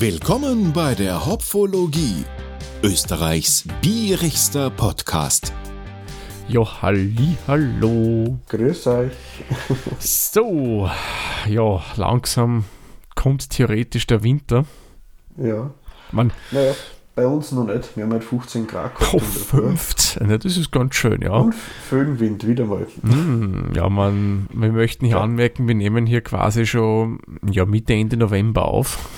Willkommen bei der Hopfologie, Österreichs bierigster Podcast. Ja, halli, hallo. Grüß euch. So, ja, langsam kommt theoretisch der Winter. Ja. Man, Naja, bei uns noch nicht. Wir haben halt 15 Grad gehabt. oh, in der Früh. 15, ja, das ist ganz schön, ja. Und Föhnwind wieder mal. Hm, ja, man, wir möchten hier Ja. anmerken, wir nehmen hier quasi schon ja, Mitte, Ende November auf.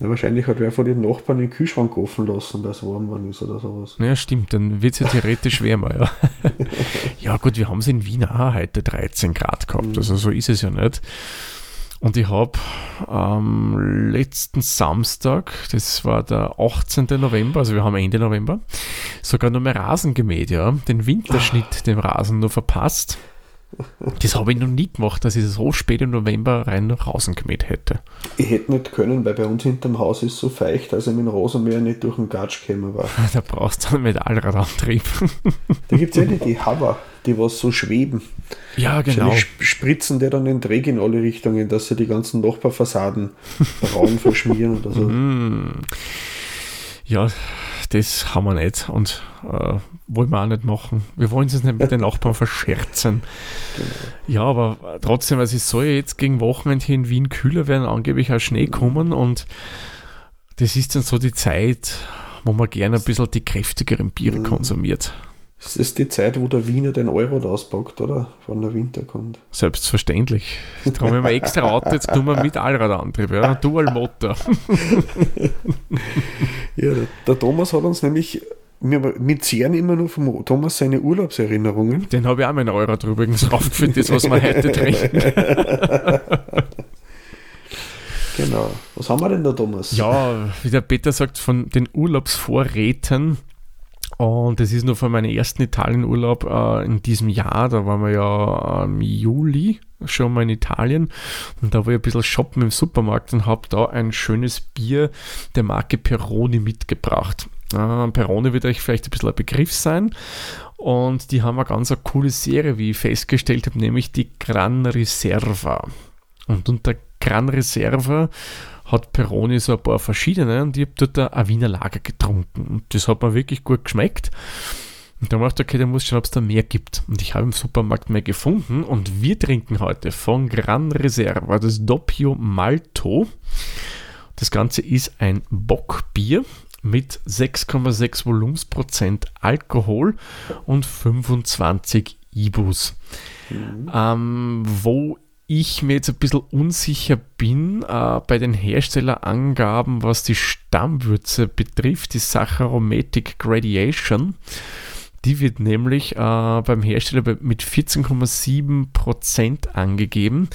Ja, wahrscheinlich hat wer von den Nachbarn den Kühlschrank offen lassen, dass es warm war ist oder sowas. Ja, stimmt, dann wird es ja theoretisch wärmer, ja. ja, gut, wir haben es in Wien auch heute 13 Grad gehabt, also so ist es ja nicht. Und ich habe am letzten Samstag, das war der 18. November, also wir haben Ende November, sogar noch mal Rasen gemäht, ja. Den Winterschnitt, dem Rasen nur verpasst. Das habe ich noch nie gemacht, dass ich so spät im November rein noch Rasen gemäht hätte. Ich hätte nicht können, weil bei uns hinterm Haus ist so feucht, dass ich mit dem Rasenmäher nicht durch den Gatsch gekommen war. Da brauchst du einen Metallradantrieb. Da gibt es ja die, die Hover, die was so schweben. ja, genau. Sp- spritzen die dann den Träg in alle Richtungen, dass sie die ganzen Nachbarfassaden braun verschmieren oder so. Mm. Ja, das haben wir nicht und äh, wollen wir auch nicht machen. Wir wollen es nicht mit den Nachbarn verscherzen. Ja, aber trotzdem, also es soll ja jetzt gegen Wochenende hier in Wien kühler werden, angeblich auch Schnee kommen und das ist dann so die Zeit, wo man gerne ein bisschen die kräftigeren Biere konsumiert. Das ist die Zeit, wo der Wiener den Euro auspackt, oder? Wenn der Winter kommt. Selbstverständlich. Darum haben wir extra Auto, jetzt tun wir mit Allradantrieb, ja. Dual Motor. Ja, der, der Thomas hat uns nämlich, wir, wir zehren immer nur vom Thomas seine Urlaubserinnerungen. Den habe ich auch meinen Euro drüber übrigens draufgeführt, das, was wir heute trinken. Genau. Was haben wir denn da, Thomas? Ja, wie der Peter sagt, von den Urlaubsvorräten. Und das ist nur von meinem ersten Italienurlaub äh, in diesem Jahr. Da waren wir ja im Juli schon mal in Italien. Und da war ich ein bisschen shoppen im Supermarkt und habe da ein schönes Bier der Marke Peroni mitgebracht. Äh, Peroni wird euch vielleicht ein bisschen ein Begriff sein. Und die haben eine ganz eine coole Serie, wie ich festgestellt habe, nämlich die Gran Riserva. Und unter Gran Reserva hat Peroni so ein paar verschiedene und ich habe dort ein Wiener Lager getrunken. Und das hat mir wirklich gut geschmeckt. Und da habe ich gedacht, okay, da muss ich schauen, ob es da mehr gibt. Und ich habe im Supermarkt mehr gefunden und wir trinken heute von Gran Reserva das Doppio Malto. Das Ganze ist ein Bockbier mit 6,6 Volumensprozent Alkohol und 25 Ibus. Ähm, wo ich mir jetzt ein bisschen unsicher bin äh, bei den Herstellerangaben, was die Stammwürze betrifft, die Sacharomatic Gradation. Die wird nämlich äh, beim Hersteller mit 14,7% angegeben.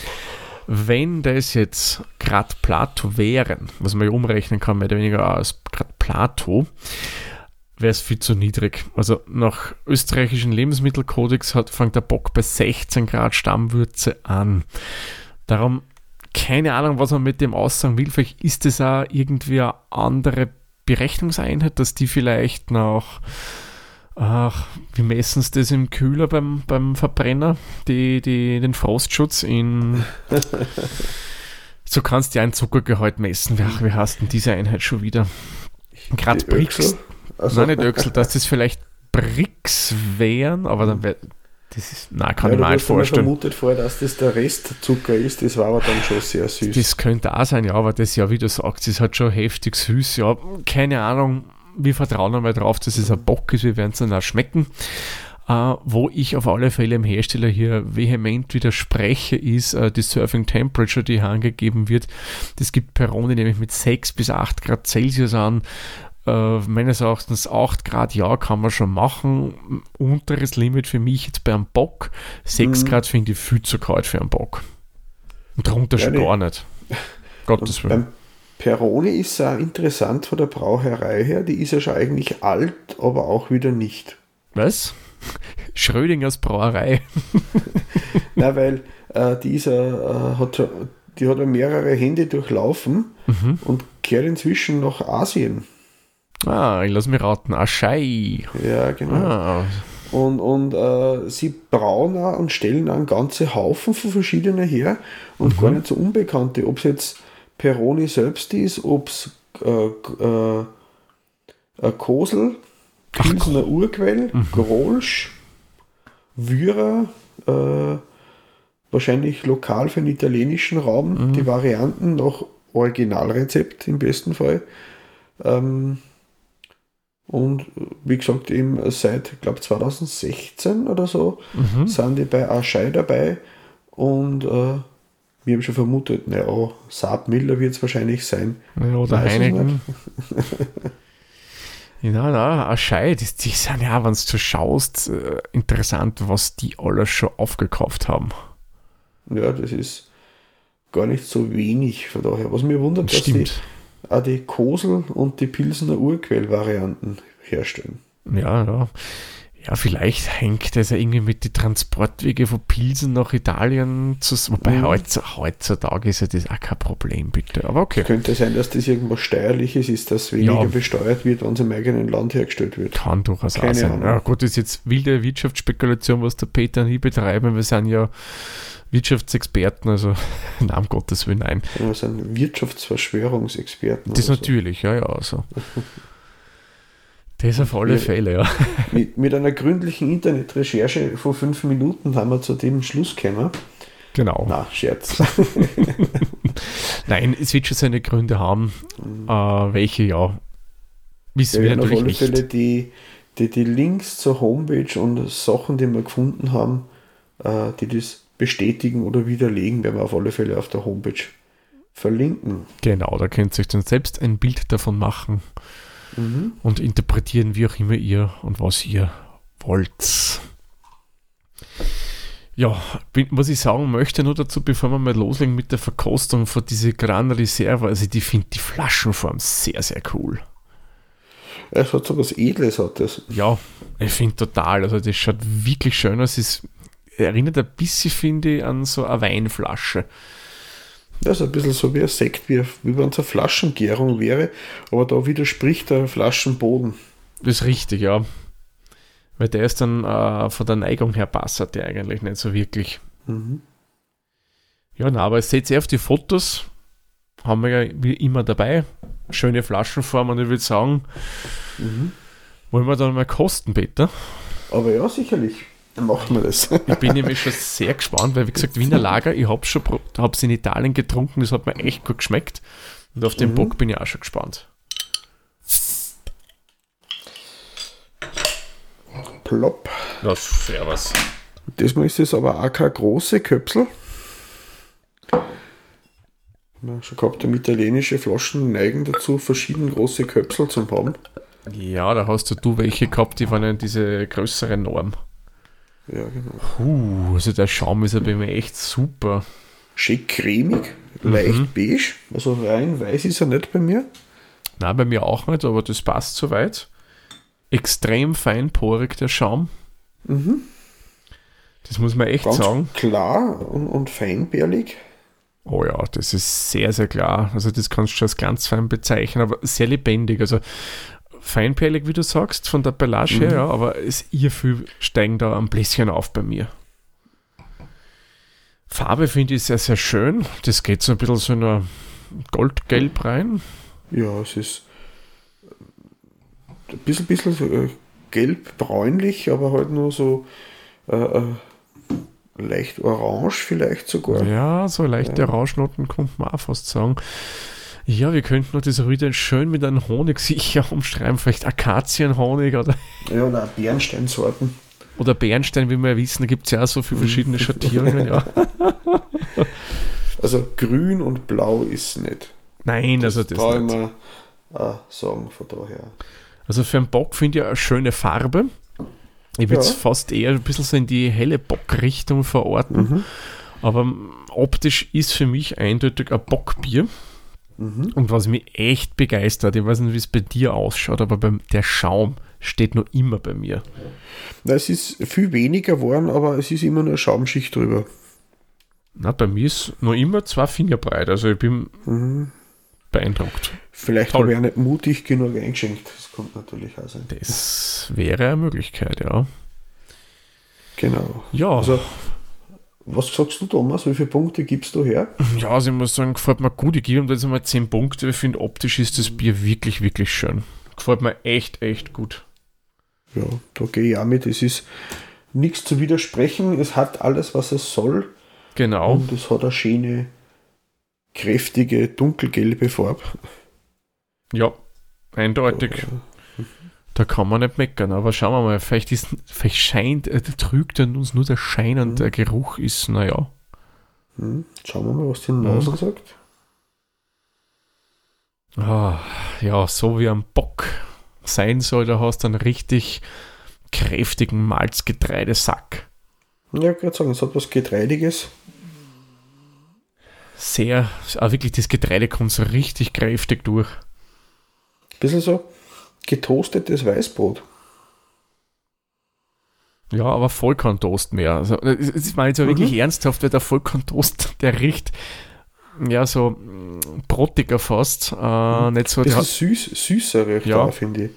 Wenn das jetzt Grad Plato wären, was man ja umrechnen kann, mehr oder weniger als Grad Plato, wäre es viel zu niedrig. Also nach österreichischen Lebensmittelkodex hat, fängt der Bock bei 16 Grad Stammwürze an. Darum keine Ahnung, was man mit dem aussagen will. Vielleicht ist es auch irgendwie eine andere Berechnungseinheit, dass die vielleicht nach, ach, wie messen sie das im Kühler beim, beim Verbrenner, die, die, den Frostschutz in. So kannst du ja ein Zuckergehalt messen. Ach, wie heißt denn diese Einheit schon wieder? Grad Brix. Also, Nein, nicht Öxel, dass das vielleicht Bricks wären, aber dann wäre. Das ist. Nein, kann ja, ich mir nicht vorstellen. vermutet vorher, dass das der Restzucker ist. Das war aber dann schon sehr süß. Das könnte auch sein, ja, aber das ja, wie du sagst, ist halt schon heftig süß. Ja, keine Ahnung, wir vertrauen einmal drauf, dass es ein Bock ist, wir werden es dann auch schmecken. Äh, wo ich auf alle Fälle im Hersteller hier vehement widerspreche, ist äh, die Surfing Temperature, die hier angegeben wird. Das gibt Peroni nämlich mit 6 bis 8 Grad Celsius an. Äh, meines Erachtens 8 Grad, ja, kann man schon machen. Unteres Limit für mich jetzt bei einem Bock. 6 Mhm. Grad finde ich viel zu kalt für einen Bock. Und darunter Ja, schon gar nicht. Gottes Willen. Beim Peroni ist auch interessant von der Brauerei her. Die ist ja schon eigentlich alt, aber auch wieder nicht. Was? Schrödingers Brauerei. Na, weil äh, die ist ja, äh, hat, die hat ja mehrere Hände durchlaufen Mhm. und kehrt inzwischen nach Asien. Ah, ich lass mich raten. Aschei. Ja, genau. Ah, Und, und äh, sie brauen auch und stellen auch einen ganzen Haufen von verschiedenen her und gar nicht so unbekannte. Ob es jetzt Peroni selbst ist, ob es äh, äh, ein Kosel, Pilsener Urquell, Mhm. Grolsch, Wyra, äh, wahrscheinlich lokal für den italienischen Raum, Mhm. die Varianten nach Originalrezept im besten Fall. Ähm, und äh, wie gesagt, eben seit, glaube 2016 oder so, Mhm. sind die bei Aschei dabei und äh, wir haben schon vermutet, naja, Saab Miller wird es wahrscheinlich sein. Ja, Oder Heineken. Ja, na, Aschei, die, die sind ja, wenn du schaust, äh, interessant, was die alles schon aufgekauft haben. Ja, das ist gar nicht so wenig von daher. Was mir wundert, dass die Stimmt. Auch die Kosel und die Pilsener Urquell-Varianten herstellen. Ja, ja. Ja, vielleicht hängt das ja irgendwie mit den Transportwege von Pilsen nach Italien zusammen. Wobei Mhm. heutz- heutzutage ist ja das auch kein Problem, bitte. Aber okay. Könnte sein, dass das irgendwas Steuerliches ist, dass weniger Ja. besteuert wird, wenn es im eigenen Land hergestellt wird. Kann durchaus auch Keine sein. Ahnung. Ja, gut, das ist jetzt wilde Wirtschaftsspekulation, was der Peter und ich betreiben. Wir sind ja Wirtschaftsexperten, also na, um Gottes Willen, nein. Wir sind Wirtschaftsverschwörungsexperten. Das oder so. natürlich, ja, ja. Also. Das auf alle Wir- Fälle, ja. Mit, mit einer gründlichen Internetrecherche von fünf Minuten haben wir zu dem Schluss gekommen. Genau. Na, Scherz. Nein, es wird schon seine Gründe haben, äh, welche ja wissen Wir wir werden auf natürlich alle nicht. Fälle die, die, die Links zur Homepage und Sachen, die wir gefunden haben, äh, die das bestätigen oder widerlegen, werden wir auf alle Fälle auf der Homepage verlinken. Genau, da könnt ihr euch dann selbst ein Bild davon machen Mhm. und interpretieren, wie auch immer ihr und was ihr wollt. Ja, bin, was ich sagen möchte nur dazu, bevor wir mal loslegen mit der Verkostung von diese Gran Reserva, also ich finde die Flaschenform sehr, sehr cool. Es hat so was Edles, hat das. Ja, ich finde total, also das schaut wirklich schön aus, es erinnert ein bisschen, finde ich, an so eine Weinflasche. Das ist ein bisschen so wie ein Sekt, wie, wie wenn es eine Flaschengärung wäre, aber da widerspricht der Flaschenboden. Das ist richtig, ja. Weil der ist dann äh, von der Neigung her passt der eigentlich nicht so wirklich. Mhm. Ja, na, aber seht ihr auf die Fotos, haben wir ja wie immer dabei. Schöne Flaschenform und ich würde sagen, Mhm. wollen wir dann mal kosten, Peter? Aber ja, sicherlich. Machen wir das. Ich bin nämlich schon sehr gespannt, weil wie gesagt, Wiener Lager, ich habe schon hab's in Italien getrunken, das hat mir echt gut geschmeckt. Und auf den Mhm. Bock bin ich auch schon gespannt. Plopp. Ja, servus. Diesmal ist es aber auch keine große Köpsel. Haben schon gehabt, um italienische Flaschen neigen dazu, verschiedene große Köpsel zu haben. Ja, da hast du, du welche gehabt, die waren ja diese größere Norm. Ja, genau. Puh, also der Schaum ist ja bei mir echt super. Schick cremig, leicht beige. Also rein weiß ist er nicht bei mir. Na, bei mir auch nicht, aber das passt soweit. Extrem feinporig der Schaum. Mhm. Das muss man echt Ganz sagen. klar und, und feinbärlig. Oh ja, das ist sehr, sehr klar. Also das kannst du schon als ganz fein bezeichnen, aber sehr lebendig. Also feinperlig, wie du sagst, von der Pelage her, ja, aber es ihr viel steigen da ein bisschen auf bei mir. Farbe finde ich sehr, sehr schön. Das geht so ein bisschen so in ein Goldgelb rein. Ja, es ist ein bisschen, bisschen so, äh, gelb-bräunlich, aber halt nur so äh, äh, leicht orange vielleicht sogar. Ja, so leichte Ja. Rauschnoten könnte man auch fast sagen. Ja, wir könnten noch das wieder schön mit einem Honig sicher umschreiben, vielleicht Akazienhonig oder, Ja, oder Bernsteinsorten. oder Bernstein, wie wir ja wissen, da gibt es ja auch so viele verschiedene Schattierungen. Ja. Also grün und blau ist nicht. Nein, also das ich nicht. mal äh, sagen von daher. Also für einen Bock finde ich eine schöne Farbe. Ich würde es Ja. fast eher ein bisschen so in die helle Bockrichtung verorten. Mhm. Aber optisch ist für mich eindeutig ein Bockbier. Mhm. Und was mich echt begeistert, ich weiß nicht, wie es bei dir ausschaut, aber beim, der Schaum steht noch immer bei mir. Na, es ist viel weniger geworden, aber es ist immer nur eine Schaumschicht drüber. Na, bei mir ist noch immer zwei Finger breit, also ich bin Mhm. beeindruckt. Vielleicht habe ich auch nicht mutig genug eingeschenkt. Das kommt natürlich auch sein. Das wäre eine Möglichkeit, ja. Genau. Ja, Also Was sagst du, Thomas? Wie viele Punkte gibst du her? Ja, also ich muss sagen, gefällt mir gut. Ich gebe ihm jetzt einmal 10 Punkte. Ich finde, optisch ist das Bier wirklich, wirklich schön. Gefällt mir echt, echt gut. Ja, da gehe ich auch mit. Es ist nichts zu widersprechen. Es hat alles, was es soll. Genau. Und es hat eine schöne, kräftige, dunkelgelbe Farbe. Ja, eindeutig. Da kann man nicht meckern, aber schauen wir mal, vielleicht, ist, vielleicht scheint, äh, trügt er uns nur der Schein und der Geruch ist, naja. Hm, Schauen wir mal, was die Nase Mhm. sagt. Ah, ja, so wie ein Bock sein soll, da hast du einen richtig kräftigen Malzgetreidesack. Ja, ich gerade sagen, es hat was Getreidiges. Sehr, auch wirklich das Getreide kommt so richtig kräftig durch. Bisschen so getoastetes Weißbrot. Ja, aber Vollkorntoast mehr. Also, das das war jetzt ja wirklich ernsthaft, weil der Vollkorntoast, der riecht ja so mm, brottiger fast. Äh, nicht so, Bisschen hat, süß, süßere, Ja. finde ich.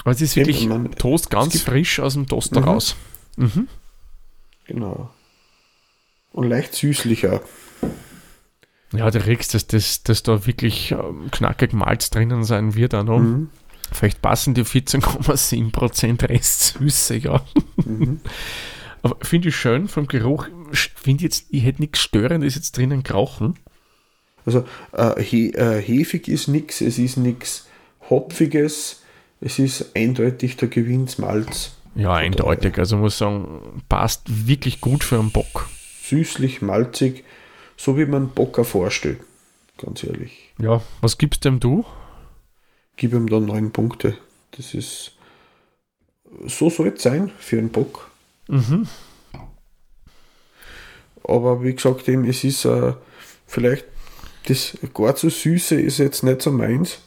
aber es ist wirklich Eben, man- Toast ganz frisch aus dem Toaster Mhm. raus. Mhm. Genau. Und leicht süßlicher. Ja, du riechst, dass, das, dass da wirklich ähm, knackig Malz drinnen sein wird. Auch noch. Mhm. Vielleicht passen die 14,7% Restsüße, ja. Mhm. Aber finde ich schön vom Geruch. Finde jetzt, ich hätte nichts Störendes jetzt drinnen krauchen. Also äh, he, äh, hefig ist nichts, es ist nichts Hopfiges, es ist eindeutig der Gewinnsmalz. Ja, eindeutig. Also muss sagen, passt wirklich gut für einen Bock. Süßlich, malzig, so wie man Bocker vorstellt. Ganz ehrlich. Ja, was gibst dem du? Gib ihm da neun Punkte. Das ist. So soll es sein für einen Bock. Mhm. Aber wie gesagt, eben, es ist äh, vielleicht das gar zu süße ist jetzt nicht so meins.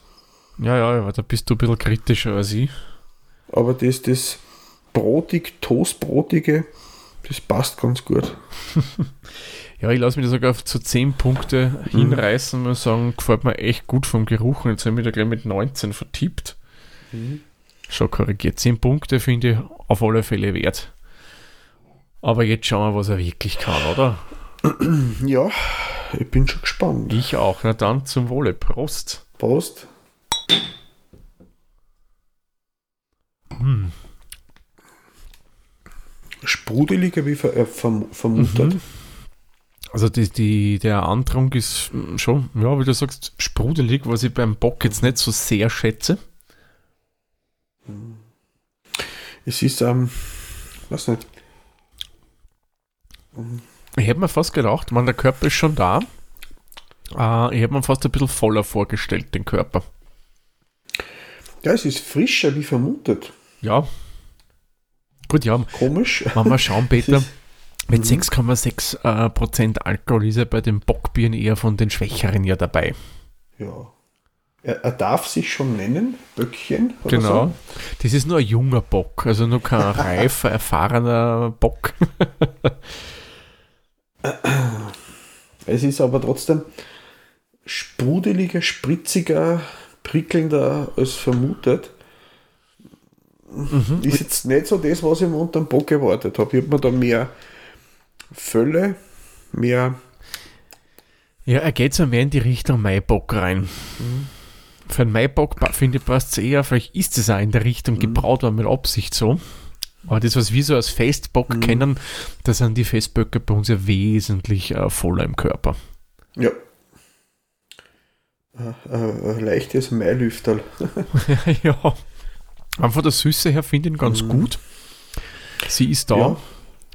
Ja, ja, aber da bist du ein bisschen kritischer als ich. Aber das, das brotig, toastbrotige, das passt ganz gut. Ja, ich lasse mich da sogar auf zu 10 Punkte hinreißen und sagen, gefällt mir echt gut vom Geruch. Und jetzt habe ich mich da gleich mit 19 vertippt. Schon korrigiert. 10 Punkte finde ich auf alle Fälle wert. Aber jetzt schauen wir, was er wirklich kann, oder? Ja, ich bin schon gespannt. Ich auch. Na dann zum Wohle. Prost. Prost. Hm. Sprudeliger wie ver äh, verm vermutet. Mhm. Also die, die, der Antrunk ist schon, ja, wie du sagst, sprudelig, was ich beim Bock jetzt nicht so sehr schätze. Es ist, ähm, weiß nicht, Ich hätte mir fast gedacht, man, der Körper ist schon da. Äh, ich hätte mir fast ein bisschen voller vorgestellt, den Körper. ja, es ist frischer wie vermutet. Ja. Gut, ja, Komisch. wenn wir schauen, Peter, mit 6,6% äh, Prozent Alkohol ist er bei den Bockbieren eher von den Schwächeren ja dabei. Ja. Er, er darf sich schon nennen, Böckchen. Oder Genau. So. Das ist nur ein junger Bock, also nur kein reifer, erfahrener Bock. Es ist aber trotzdem sprudeliger, spritziger, prickelnder als vermutet. Mhm. Ist jetzt nicht so das, was ich mir unter dem Bock erwartet habe. Ich habe mir da mehr Fülle, mehr Ja, er geht so mehr in die Richtung Maibock rein. Für einen Maibock finde ich passt es eher, vielleicht ist es auch in der Richtung gebraut worden mit Absicht so. Aber das, was wir so als Festbock kennen, da sind die Festböcke bei uns ja wesentlich äh, voller im Körper. Ja. Äh, äh, ein leichtes Mailüfterl. ja. Einfach der Süße her finde ich ihn ganz gut. Sie ist da. Ja.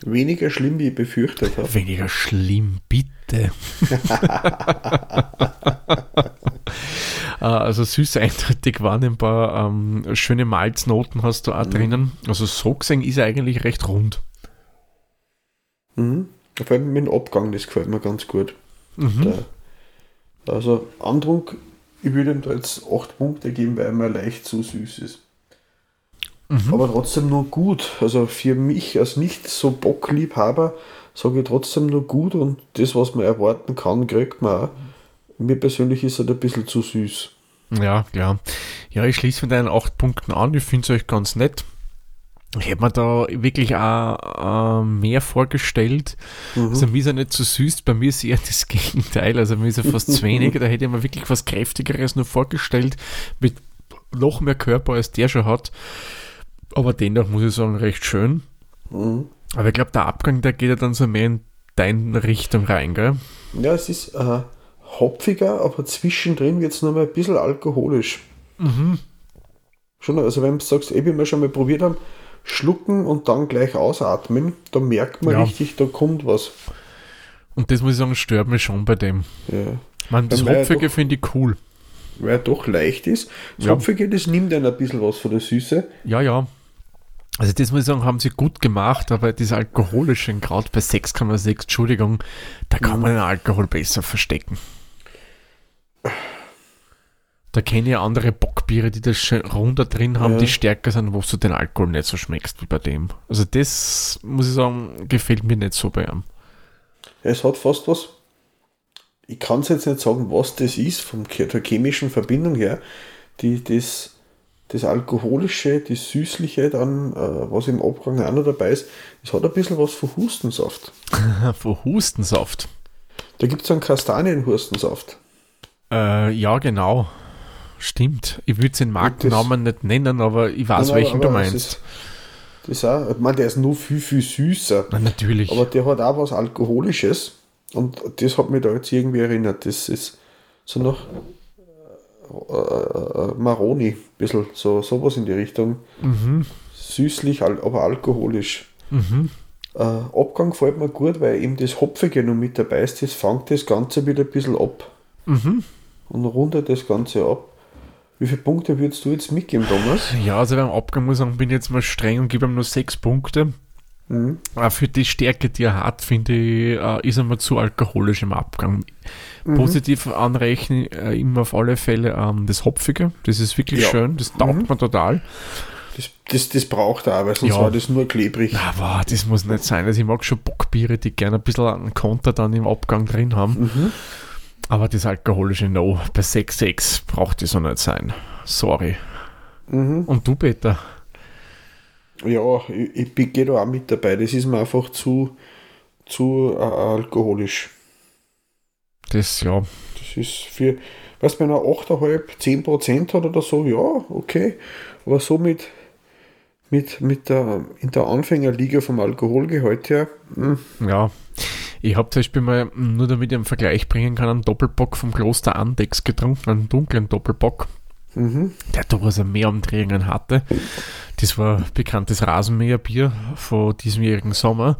Weniger schlimm, wie ich befürchtet habe. Weniger schlimm, bitte. Äh, also süß eindeutig wahrnehmbar. Ähm, schöne Malznoten hast du auch drinnen. Also so gesehen ist er eigentlich recht rund. Mhm. Vor allem mit dem Abgang, das gefällt mir ganz gut. Mhm. Also Andruck, ich würde ihm da jetzt 8 Punkte geben, weil er mir leicht zu süß ist. Mhm. Aber trotzdem nur gut. Also für mich als nicht so Bockliebhaber sage ich trotzdem nur gut und das, was man erwarten kann, kriegt man auch. Mir persönlich ist er ein bisschen zu süß. Ja, klar. Ja, ich schließe mit deinen acht Punkten an. Ich finde es euch ganz nett. Ich hätte mir da wirklich auch äh, mehr vorgestellt. Mhm. Also mir ist er nicht zu süß, bei mir ist eher das Gegenteil. Also mir ist er fast zu wenig. Da hätte ich mir wirklich was Kräftigeres nur vorgestellt, mit noch mehr Körper, als der schon hat. Aber dennoch muss ich sagen, recht schön. Mhm. Aber ich glaube, der Abgang, der geht ja dann so mehr in deine Richtung rein, gell? Ja, es ist äh, hopfiger, aber zwischendrin wird es nochmal ein bisschen alkoholisch. Mhm. Schon, also wenn du sagst, eh, wie wir schon mal probiert haben, schlucken und dann gleich ausatmen, da merkt man Ja. richtig, da kommt was. Und das muss ich sagen, stört mich schon bei dem. Ja. Meine, das Weil Hopfige finde ich cool. Weil er doch leicht ist. Das Ja. Hopfige, das nimmt dann ein bisschen was von der Süße. Ja, ja. Also das muss ich sagen, haben sie gut gemacht, aber das Alkoholische, gerade bei 6,6, Entschuldigung, da kann man den Alkohol besser verstecken. Da kenne ich andere Bockbiere, die das schön runter drin haben, Ja. die stärker sind, wo du den Alkohol nicht so schmeckst wie bei dem. Also das, muss ich sagen, gefällt mir nicht so bei ihm. Es hat fast was. Ich kann es jetzt nicht sagen, was das ist, von der chemischen Verbindung her. Die, das, das Alkoholische, das Süßliche, dann, äh, was im Abgang auch noch dabei ist, es hat ein bisschen was von Hustensaft. Von Hustensaft. Da gibt es einen Kastanienhustensaft. Äh, ja, genau. Stimmt. Ich würde den Markennamen nicht nennen, aber ich weiß, Nein, welchen aber du meinst. Ist, das auch, ich meine, der ist nur viel, viel süßer. Na, natürlich. Aber der hat auch was Alkoholisches. Und das hat mich da jetzt irgendwie erinnert. Das ist so nach äh, äh, Maroni, ein bisschen so sowas in die Richtung. mhm. Süßlich, aber alkoholisch. Mhm. Äh, Abgang gefällt mir gut, weil eben das Hopfige noch mit dabei ist. Das fängt das Ganze wieder ein bisschen ab Mhm. und rundet das Ganze ab. Wie viele Punkte würdest du jetzt mitgeben, Thomas? Ja, also beim Abgang muss ich sagen, bin ich jetzt mal streng und gebe ihm nur sechs Punkte. Mhm. Auch für die Stärke, die er hat, finde ich, äh, ist er mal zu alkoholisch im Abgang. Mhm. Positiv anrechnen äh, immer auf alle Fälle ähm, das Hopfige. Das ist wirklich Ja. schön, das taugt Mhm. mir total. Das, das, das braucht er auch, weil sonst Ja. war das nur klebrig. Aber das muss nicht sein. Also ich mag schon Bockbiere, die gerne ein bisschen einen Konter dann im Abgang drin haben. Mhm. Aber das alkoholische No bei 6,6 braucht das so nicht sein. Sorry. Mhm. Und du, Peter? Ja, ich, ich bin- gehe da auch mit dabei. Das ist mir einfach zu, zu äh, alkoholisch. Das, ja, Das ist für, was wenn er 8,5, 10% hat oder so, ja, okay. Aber so mit, mit, mit der, in der Anfängerliga vom Alkoholgehalt her, hm, Ja, ich habe zum Beispiel mal, nur damit ich einen Vergleich bringen kann, einen Doppelbock vom Kloster Andex getrunken, einen dunklen Doppelbock, mhm, der durchaus mehr Umdrehungen hatte. Das war bekanntes Rasenmäherbier von diesemjährigen Sommer.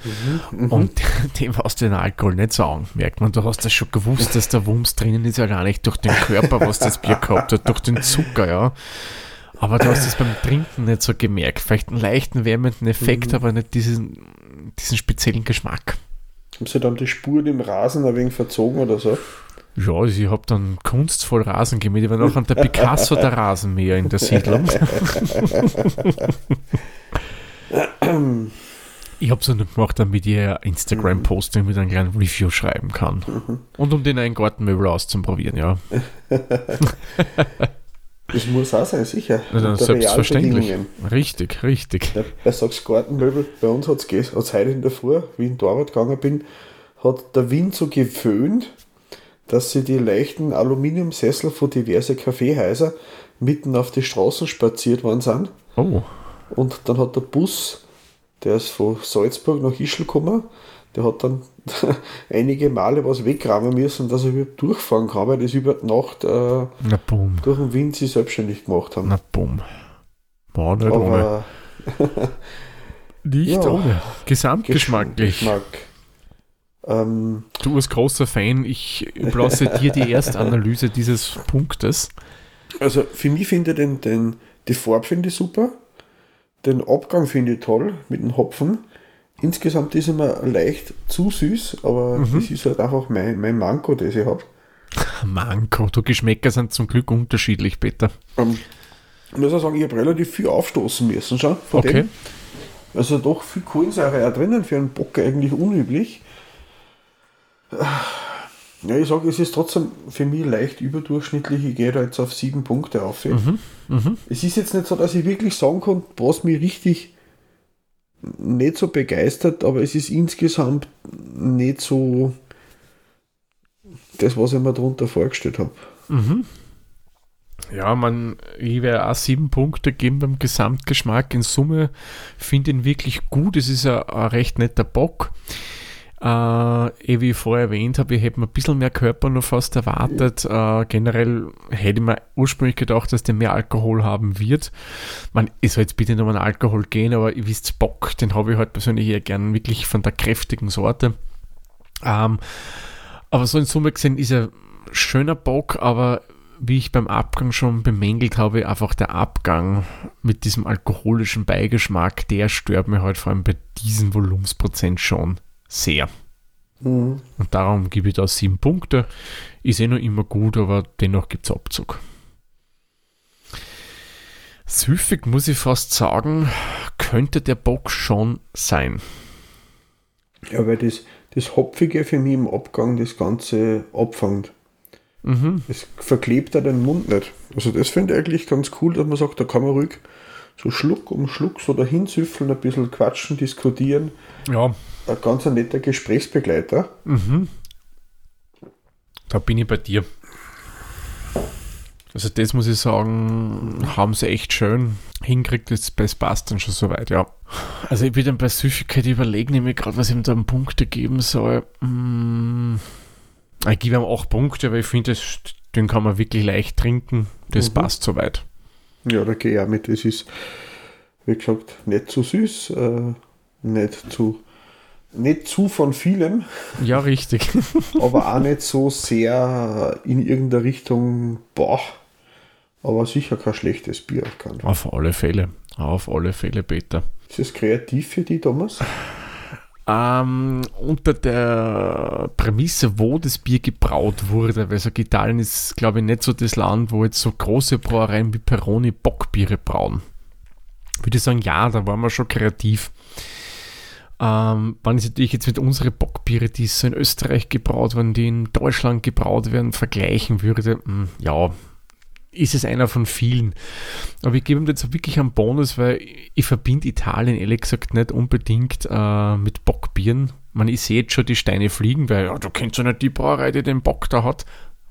mhm. Und dem hast du den Alkohol nicht so angemerkt. Man, du hast das schon gewusst, dass der Wumms drinnen ist, ja gar nicht durch den Körper, was das Bier gehabt hat, durch den Zucker, ja. Aber du hast es beim Trinken nicht so gemerkt. Vielleicht einen leichten wärmenden Effekt, aber nicht diesen, diesen speziellen Geschmack. haben sie dann die Spuren im Rasen ein wenig verzogen oder so? Ja, also ich habe dann kunstvoll Rasen gemäht. Ich war noch an der Picasso der Rasenmäher in der Siedlung. ich habe es nur gemacht, damit ich ein Instagram-Posting mit einem kleinen Review schreiben kann. Und um den einen Gartenmöbel auszuprobieren, ja. Das muss auch sein, sicher. Na selbstverständlich. Richtig, richtig. Ja, bei sagst Gartenmöbel, bei uns hat es heute in der Früh, wie ich in die Arbeit gegangen bin, hat der Wind so geföhnt, dass sie die leichten Aluminiumsessel von diverse Kaffeehäuser mitten auf die Straßen spaziert worden sind. Oh, Und dann hat der Bus, der ist von Salzburg nach Ischl gekommen, der hat dann einige Male was wegräumen müssen, dass er überhaupt durchfahren kann, weil das über die Nacht äh, na durch den Wind sie selbstständig gemacht haben. na bumm. War nicht ohne. Aber Nicht ja. ohne. Gesamtgeschmacklich. Geschmack. Ähm, Du als großer Fan, ich überlasse dir die Erstanalyse dieses Punktes. also für mich finde ich den, den, die Farbe finde ich super. Den Abgang finde ich toll mit dem Hopfen. Insgesamt ist er mir leicht zu süß, aber Mhm. das ist halt einfach mein, mein Manko, das ich habe. Manko, du Geschmäcker sind zum Glück unterschiedlich, Peter. Ähm, ich muss auch sagen, ich habe relativ viel aufstoßen müssen schon Okay. dem. Also doch viel Kohlensäure auch drinnen, für einen Bock eigentlich unüblich. Ja, ich sage, es ist trotzdem für mich leicht überdurchschnittlich. Ich gehe da jetzt auf sieben Punkte auf. Mhm. Es ist jetzt nicht so, dass ich wirklich sagen kann, was mich richtig nicht so begeistert, aber es ist insgesamt nicht so das, was ich mir darunter vorgestellt habe. Mhm. Ja, man, ich werde auch sieben Punkte geben beim Gesamtgeschmack. In Summe finde ich ihn wirklich gut. Es ist ein, ein recht netter Bock. Äh, eh wie ich vorher erwähnt habe, ich hätte mir ein bisschen mehr Körper noch fast erwartet. Äh, generell hätte ich mir ursprünglich gedacht, dass der mehr Alkohol haben wird. Man, es soll jetzt bitte nur um Alkohol gehen, aber ihr wisst, Bock, den habe ich halt persönlich eher gern wirklich von der kräftigen Sorte. Ähm, aber so in Summe gesehen ist er schöner Bock, aber wie ich beim Abgang schon bemängelt habe, einfach der Abgang mit diesem alkoholischen Beigeschmack, der stört mir halt vor allem bei diesem Volumensprozent schon sehr. Mhm. Und darum gebe ich da sieben Punkte. Ist eh noch immer gut, aber dennoch gibt es Abzug. Süffig muss ich fast sagen, könnte der Bock schon sein. Ja, weil das, das Hopfige für mich im Abgang das Ganze abfängt. Mhm. Es verklebt da den Mund nicht. Also das finde ich eigentlich ganz cool, dass man sagt, da kann man ruhig so Schluck um Schluck so dahin süffeln, ein bisschen quatschen, diskutieren. Ja. Ein ganz netter Gesprächsbegleiter. Mhm. Da bin ich bei dir. Also das muss ich sagen, haben sie echt schön hingekriegt, das, passt dann schon soweit, ja. Also ich bin dann bei Süffigkeit überlegen, nämlich gerade, was ich ihm da an Punkte geben soll. Mmh. Ich gebe ihm auch Punkte, weil ich finde, den kann man wirklich leicht trinken. Das mhm. passt soweit. Ja, da gehe ich auch mit. Es ist, wie gesagt, nicht zu süß, äh, nicht zu nicht zu von vielem. Ja, richtig. aber auch nicht so sehr in irgendeiner Richtung, boah, aber sicher kein schlechtes Bier kann. Auf alle Fälle. Auf alle Fälle, Peter. Ist es kreativ für die, Thomas? ähm, unter der Prämisse, wo das Bier gebraut wurde, weil so Italien ist, glaube ich, nicht so das Land, wo jetzt so große Brauereien wie Peroni Bockbiere brauen. Würde ich sagen, ja, da waren wir schon kreativ. Ähm, wenn ich natürlich jetzt mit unseren Bockbiere, die so in Österreich gebraut werden, die in Deutschland gebraut werden, vergleichen würde, mh, hm, ja, ist es einer von vielen. Aber ich gebe ihm jetzt wirklich einen Bonus, weil ich verbinde Italien ehrlich gesagt nicht unbedingt äh, mit Bockbieren. Man, ich sehe jetzt schon die Steine fliegen, weil ja, du kennst ja nicht die Brauerei, die den Bock da hat.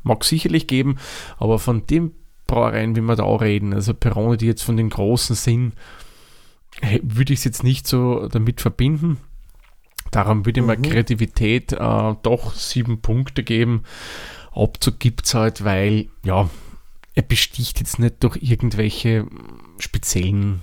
Mag sicherlich geben, aber von den Brauereien, wie wir da auch reden, also Perone, die jetzt von den großen sind, würde ich es jetzt nicht so damit verbinden. Darum würde ich mhm. mal Kreativität äh, doch sieben Punkte geben. Abzug gibt es halt, weil, ja, er besticht jetzt nicht durch irgendwelche speziellen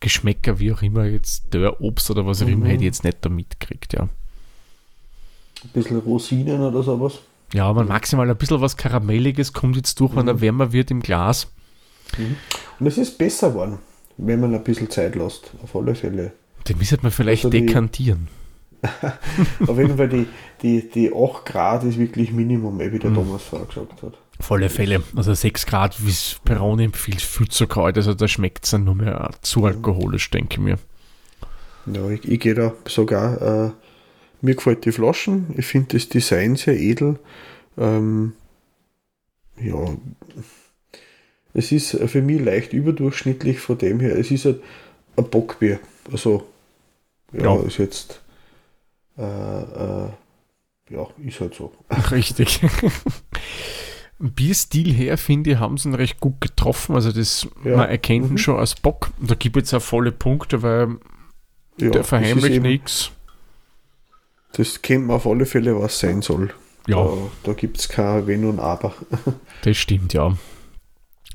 Geschmäcker, wie auch immer, jetzt Dörrobst oder was auch mhm. immer, hätte ich jetzt nicht da mitkriegt, ja. Ein bisschen Rosinen oder sowas. Ja, aber maximal ein bisschen was Karamelliges kommt jetzt durch, mhm. wenn er wärmer wird im Glas. Mhm. Und es ist besser geworden, wenn man ein bisschen Zeit lässt, auf alle Fälle. Den müsste man vielleicht also dekantieren. auf jeden Fall die, die, die 8 Grad ist wirklich Minimum, wie der mhm. Thomas vorher gesagt hat. Volle Fälle. Also 6 Grad, wie es Peroni empfiehlt, viel zu kalt. Also da schmeckt es dann nur mehr zu alkoholisch, denke ich mir. Ja, ich, ich gehe da sogar. Äh, mir gefällt die Flaschen. Ich finde das Design sehr edel. Ähm, ja, es ist für mich leicht überdurchschnittlich von dem her. Es ist ein, ein Bockbier. Also, ja, ja. ist jetzt. Äh, äh, ja, ist halt so. Richtig. Bierstil her, finde ich, haben sie ihn recht gut getroffen. Also das, ja. man erkennt ihn mhm. schon als Bock. Da gibt es auch volle Punkte, weil ja, der verheimlicht nichts. Das kennt man auf alle Fälle, was sein soll. Ja. Da, da gibt es kein Wenn und Aber. das stimmt, ja.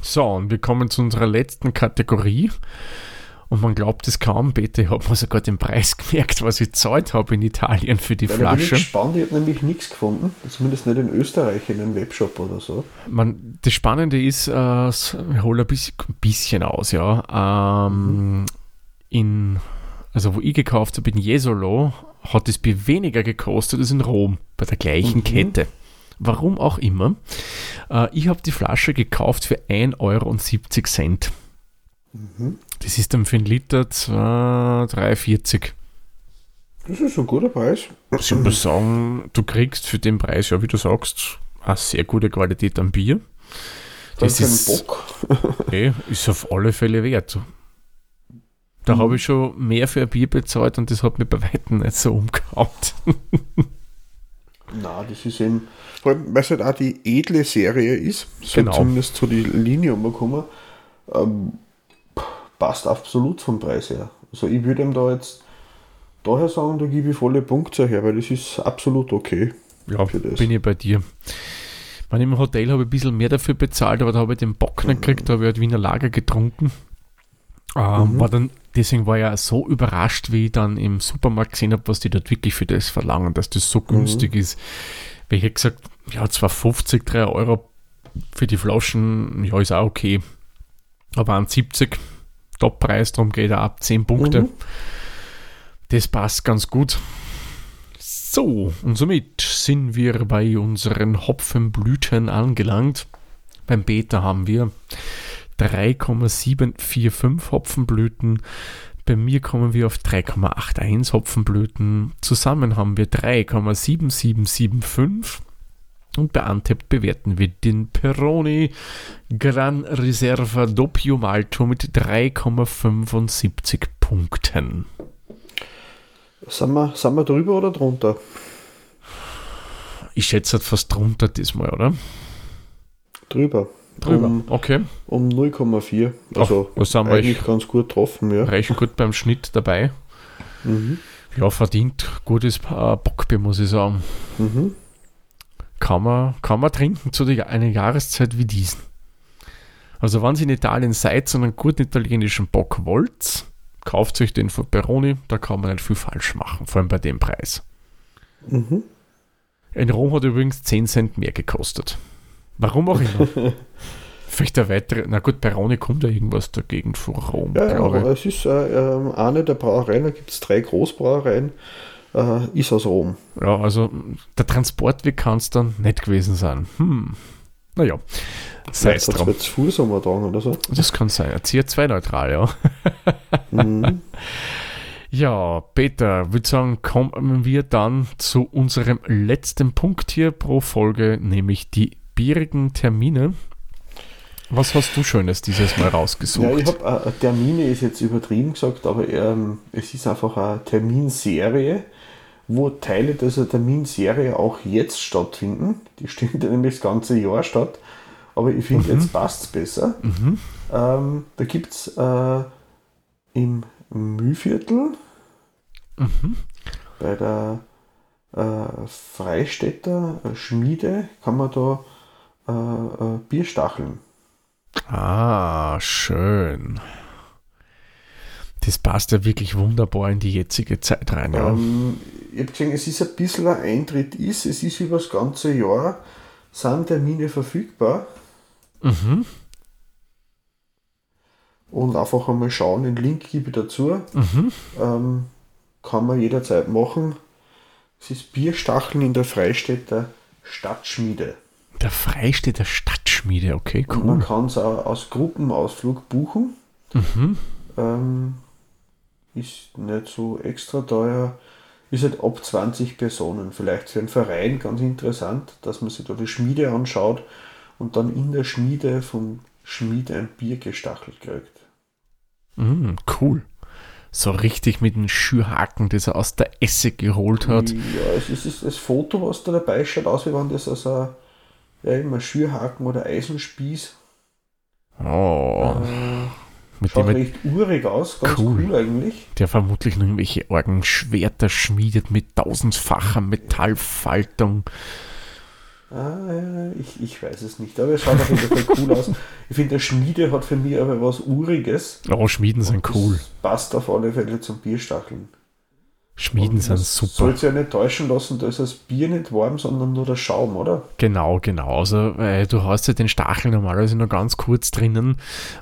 So, und wir kommen zu unserer letzten Kategorie. Und man glaubt es kaum, Peter, ich habe mir sogar den Preis gemerkt, was ich zahlt habe in Italien für die ja, Flasche. Ich bin gespannt, ich habe nämlich nichts gefunden, zumindest nicht in Österreich in einem Webshop oder so. Man, das Spannende ist, äh, ich hole ein bisschen, ein bisschen aus, ja. Ähm, mhm. in, also wo ich gekauft habe, in Jesolo, hat das Bier weniger gekostet als in Rom, bei der gleichen mhm. Kette. Warum auch immer. Äh, ich habe die Flasche gekauft für 1,70 Euro. Mhm. Das ist dann für einen Liter 3,40. Das ist ein guter Preis. Ich würde sagen, du kriegst für den Preis, ja, wie du sagst, eine sehr gute Qualität an Bier. Das, das ist, Bock. okay, ist auf alle Fälle wert. Da mhm. habe ich schon mehr für ein Bier bezahlt und das hat mich bei weitem nicht so umgehauen. Na, das ist eben, vor allem, weil es halt auch die edle Serie ist, so Genau. zumindest zu die Linie umgekommen, ähm, passt absolut vom Preis her. Also ich würde ihm da jetzt daher sagen, da gebe ich volle Punkte her, weil das ist absolut okay. Ja, bin ich bei dir. Meine, Im Hotel habe ich ein bisschen mehr dafür bezahlt, aber da habe ich den Bock nicht gekriegt, da habe ich halt Wiener Lager getrunken. Ähm, Mhm. war dann, deswegen war ich ja so überrascht, wie ich dann im Supermarkt gesehen habe, was die dort wirklich für das verlangen, dass das so günstig ist. Weil ich hätte gesagt, ja, zwar 50, 3 Euro für die Flaschen, ja, ist auch okay. Aber an 70 Toppreis, darum geht er ab 10 Punkte. Mhm. Das passt ganz gut. So, und somit sind wir bei unseren Hopfenblüten angelangt. Beim Beta haben wir 3,745 Hopfenblüten. Bei mir kommen wir auf 3,81 Hopfenblüten. Zusammen haben wir 3,7775. Und bei Antep bewerten wir den Peroni Gran Reserva Doppio Malto mit 3,75 Punkten. Sind wir, sind wir drüber oder drunter? Ich schätze fast drunter diesmal, oder? Drüber. Drüber. Um, Okay. um 0,4. Also Ach, was haben wir eigentlich ganz gut getroffen, ja. Recht gut beim Schnitt dabei. Mhm. Ja, verdient gutes äh, Bockbier, muss ich sagen. Mhm. Kann man, kann man trinken zu der, einer Jahreszeit wie diesen. Also, wenn ihr in Italien seid und einen guten italienischen Bock wollt, kauft euch den von Peroni, da kann man nicht viel falsch machen, vor allem bei dem Preis. Mhm. Ein Rom hat übrigens 10 Cent mehr gekostet. Warum auch immer. Vielleicht der weitere, na gut, Peroni kommt ja irgendwas dagegen von Rom, Ja, ja, glaube aber ich. es ist äh, ähm, eine der Brauereien, da gibt es drei Großbrauereien, äh, ist aus Rom. Ja, also der Transportweg kann es dann nicht gewesen sein. Hm. Naja, sei es drum. zu Fuß umgetragen oder so. Das kann sein. CO2-neutral, ja. Mhm. Ja, Peter, würde sagen, kommen wir dann zu unserem letzten Punkt hier pro Folge, nämlich die bierigen Termine. Was hast du Schönes dieses Mal rausgesucht? Ja, ich habe äh, Termine ist jetzt übertrieben gesagt, aber ähm, es ist einfach eine Terminserie, wo Teile dieser Terminserie auch jetzt stattfinden. Die stimmt nämlich das ganze Jahr statt. Aber ich finde, jetzt passt es besser. mhm. Ähm, da gibt es äh, im Mühlviertel Mhm. bei der äh, Freistädter äh, Schmiede kann man da äh, äh, Bier stacheln. Ah, schön. Das passt ja wirklich wunderbar in die jetzige Zeit rein, ja. Ähm, ich habe gesehen, es ist ein bisschen ein Eintritt ist, es ist über das ganze Jahr, sind Termine verfügbar Mhm. und einfach einmal schauen, den Link gebe ich dazu, Mhm. ähm, kann man jederzeit machen. Es ist Bierstacheln in der Freistädter Stadtschmiede. Der Freistädter Stadtschmiede, okay, Und man cool. kann es auch als Gruppenausflug buchen. Mhm. Ähm, ist nicht so extra teuer. Ist halt ab 20 Personen. Vielleicht für einen Verein ganz interessant, dass man sich da die Schmiede anschaut und dann in der Schmiede vom Schmied ein Bier gestachelt kriegt. Mhm, cool. So richtig mit dem Schürhaken, das er aus der Esse geholt hat. Ja, es ist das, Foto, was da dabei schaut aus, wie wenn das aus ein, ja, ein Schürhaken oder Eisenspieß. Oh, Äh, mit schaut dem recht urig aus, ganz Cool. cool, eigentlich. der vermutlich noch irgendwelche argen Schwerter schmiedet mit tausendfacher Metallfaltung. Ah, ja, ich, ich weiß es nicht, aber es schaut auf jeden Fall cool aus. Ich finde, der Schmiede hat für mich aber was Uriges. Oh, Schmieden sind cool. Passt auf alle Fälle zum Bierstacheln. Schmieden Und sind super. Soll sich ja nicht täuschen lassen, da ist das Bier nicht warm, sondern nur der Schaum, oder? Genau, genau. Also äh, du hast ja den Stachel normalerweise nur ganz kurz drinnen.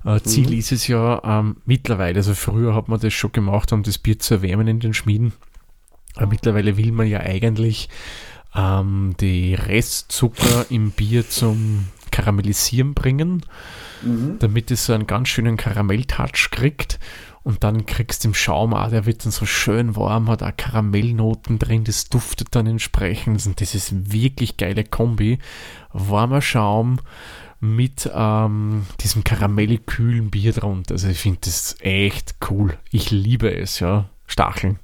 Äh, Ziel Mhm. ist es ja ähm, mittlerweile, also früher hat man das schon gemacht, um das Bier zu erwärmen in den Schmieden. Aber mittlerweile will man ja eigentlich ähm, die Restzucker im Bier zum Karamellisieren bringen, Mhm. damit es so einen ganz schönen Karamelltouch kriegt. Und dann kriegst du den Schaum auch, der wird dann so schön warm, hat auch Karamellnoten drin, das duftet dann entsprechend. Und das ist wirklich geile Kombi. Warmer Schaum mit ähm, diesem karamellig kühlen Bier drunter. Also ich finde das echt cool. Ich liebe es, ja. Stacheln.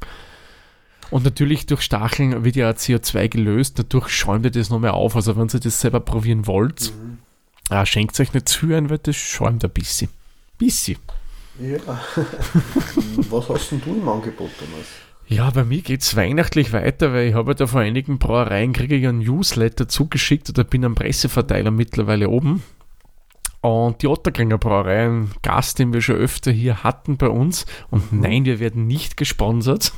Und natürlich durch Stacheln wird ja CO2 gelöst, dadurch schäumt ihr das noch mehr auf. Also wenn ihr das selber probieren wollt, mhm. äh, schenkt euch nicht zu ein, weil das schäumt ein bisschen. Bisschen. Ja. Was hast denn du im Angebot, Thomas? Ja, bei mir geht es weihnachtlich weiter, weil ich habe da vor einigen Brauereien kriege ich einen Newsletter zugeschickt oder bin am Presseverteiler mittlerweile oben. Und die Otterkringer Brauerei, ein Gast, den wir schon öfter hier hatten bei uns. Und mhm. nein, wir werden nicht gesponsert.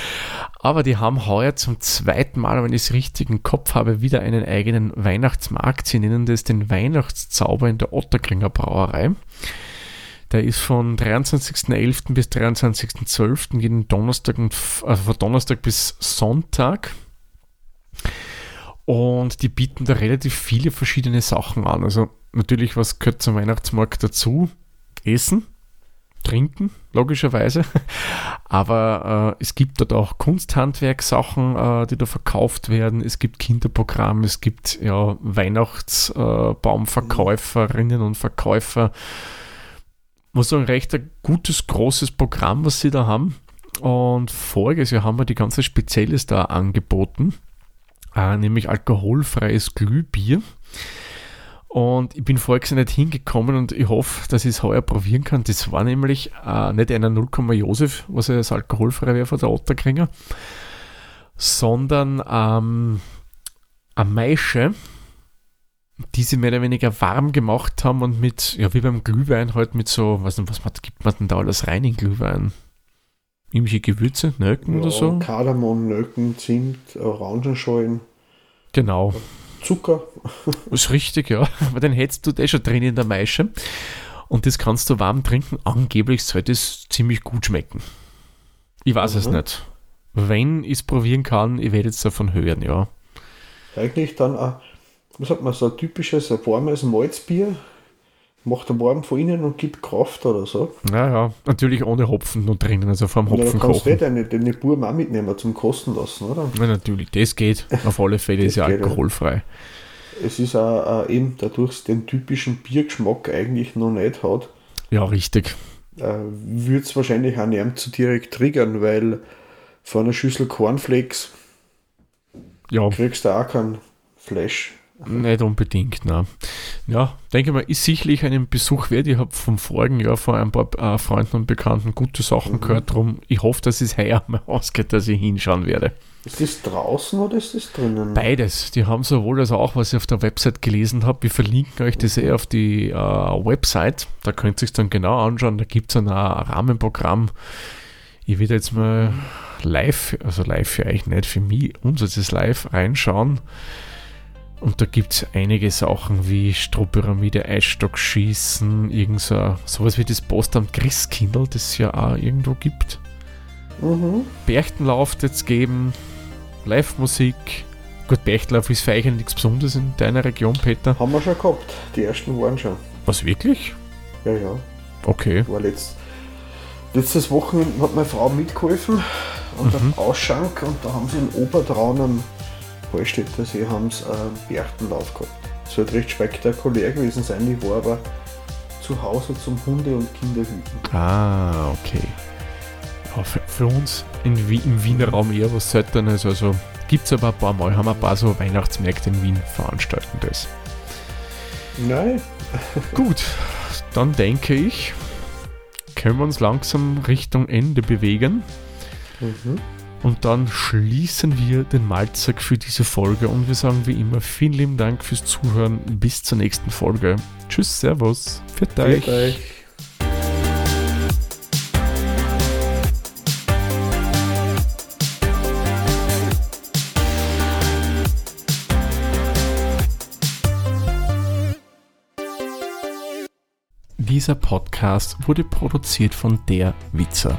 Aber die haben heuer zum zweiten Mal, wenn ich es richtig im Kopf habe, wieder einen eigenen Weihnachtsmarkt. Sie nennen das den Weihnachtszauber in der Otterkringer Brauerei. Der ist von 23.11. bis 23.12. jeden Donnerstag, und, also von Donnerstag bis Sonntag. Und die bieten da relativ viele verschiedene Sachen an. Also natürlich, was gehört zum Weihnachtsmarkt dazu? Essen, trinken, logischerweise. Aber äh, es gibt dort auch Kunsthandwerksachen, äh, die da verkauft werden. Es gibt Kinderprogramm, es gibt ja Weihnachtsbaumverkäuferinnen äh, und Verkäufer muss sagen, recht ein gutes, großes Programm, was sie da haben. Und voriges Jahr haben wir die ganze Spezielles da angeboten, äh, nämlich alkoholfreies Glühbier. Und ich bin voriges Jahr nicht hingekommen und ich hoffe, dass ich es heuer probieren kann. Das war nämlich äh, nicht einer 0, Josef, was ja das alkoholfrei wäre von der Otterkringer, sondern ähm, eine Maische die sie mehr oder weniger warm gemacht haben und mit, ja, wie beim Glühwein halt mit so, was, was gibt man denn da alles rein in Glühwein? Irgendwelche Gewürze, Nelken ja, oder so? Kardamom, Nelken, Zimt, Orangenschalen. Genau. Zucker. ist richtig, ja. Aber den hättest du eh schon drin in der Maische. Und das kannst du warm trinken. Angeblich sollte es ziemlich gut schmecken. Ich weiß mhm. es nicht. Wenn ich es probieren kann, ich werde jetzt davon hören, ja. Eigentlich dann auch was sagt man, so ein typisches, ein warmes Malzbier, macht er warm von innen und gibt Kraft oder so. Naja, natürlich ohne Hopfen noch drinnen, also vom Hopfen ja, kochen. kannst du deine, deine Burm auch mitnehmen zum Kosten lassen, oder? Ja, natürlich, das geht. Auf alle Fälle ist ja alkoholfrei. Es ist auch, eben dadurch den typischen Biergeschmack eigentlich noch nicht hat. Ja, richtig. Äh, Würde es wahrscheinlich auch nicht zu direkt triggern, weil von einer Schüssel Cornflakes ja. kriegst du auch keinen Flash. Nicht unbedingt, nein. Ja, denke mal, ist sicherlich einen Besuch wert. Ich habe vom vorigen Jahr vor ein paar äh, Freunden und Bekannten gute Sachen mhm. gehört. Darum, ich hoffe, dass es heuer mal ausgeht, dass ich hinschauen werde. Ist das draußen oder ist das drinnen? Beides. Die haben sowohl als auch, was ich auf der Website gelesen habe. Wir verlinken euch das eh auf die äh, Website. Da könnt ihr es dann genau anschauen. Da gibt es ein Rahmenprogramm. Ich werde jetzt mal live, also live für euch nicht, für mich, unser ist live reinschauen. Und da gibt es einige Sachen wie Strohpyramide, Eisstockschießen, irgend so, sowas wie das Postamt Christkindl, das es ja auch irgendwo gibt. Mhm. Berchtenlauf jetzt geben, Live-Musik. Gut, Berchtlauf ist für euch nichts Besonderes in deiner Region, Peter. Haben wir schon gehabt. Die ersten waren schon. Was, wirklich? Ja, ja. Okay. War letzt, letztes Wochenende hat meine Frau mitgeholfen an mhm. der Ausschank und da haben sie in Obertraun einen Hallstätter See haben sie einen Berchtenlauf gehabt. Es wird recht spektakulär gewesen sein, ich war aber zu Hause zum Hunde- und Kinderhüten. Ah, okay. Ja, für, für, uns in, im Wiener Raum eher was Seltenes, also gibt es aber ein paar Mal, haben ein paar so Weihnachtsmärkte in Wien veranstalten das. Nein. Gut, dann denke ich, können wir uns langsam Richtung Ende bewegen. Mhm. Und dann schließen wir den Malzack für diese Folge und wir sagen wie immer vielen lieben Dank fürs Zuhören. Bis zur nächsten Folge. Tschüss, Servus. Für euch. euch. Dieser Podcast wurde produziert von der Witzer.